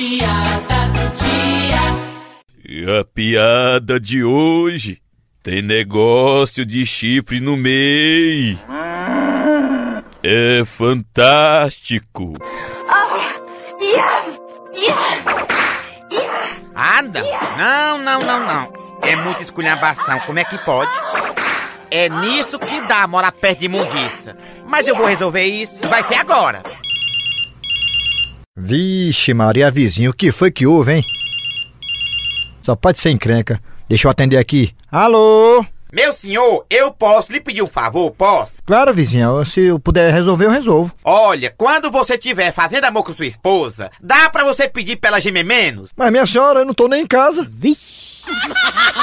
piada do dia. E a piada de hoje tem negócio de chifre no meio. É fantástico. Anda! Não, não, não, não. É muita esculhambação, como é que pode? É nisso que dá morar perto de imundiça. Mas eu vou resolver isso e vai ser agora. Vixe, Maria, vizinho, o que foi que houve, hein? Só pode ser encrenca. Deixa eu atender aqui. Alô? Meu senhor, eu posso lhe pedir um favor, posso? Claro, vizinha, se eu puder resolver, eu resolvo. Olha, quando você estiver fazendo amor com sua esposa, dá pra você pedir pra ela gemer menos? Mas minha senhora, eu não tô nem em casa. Vixe!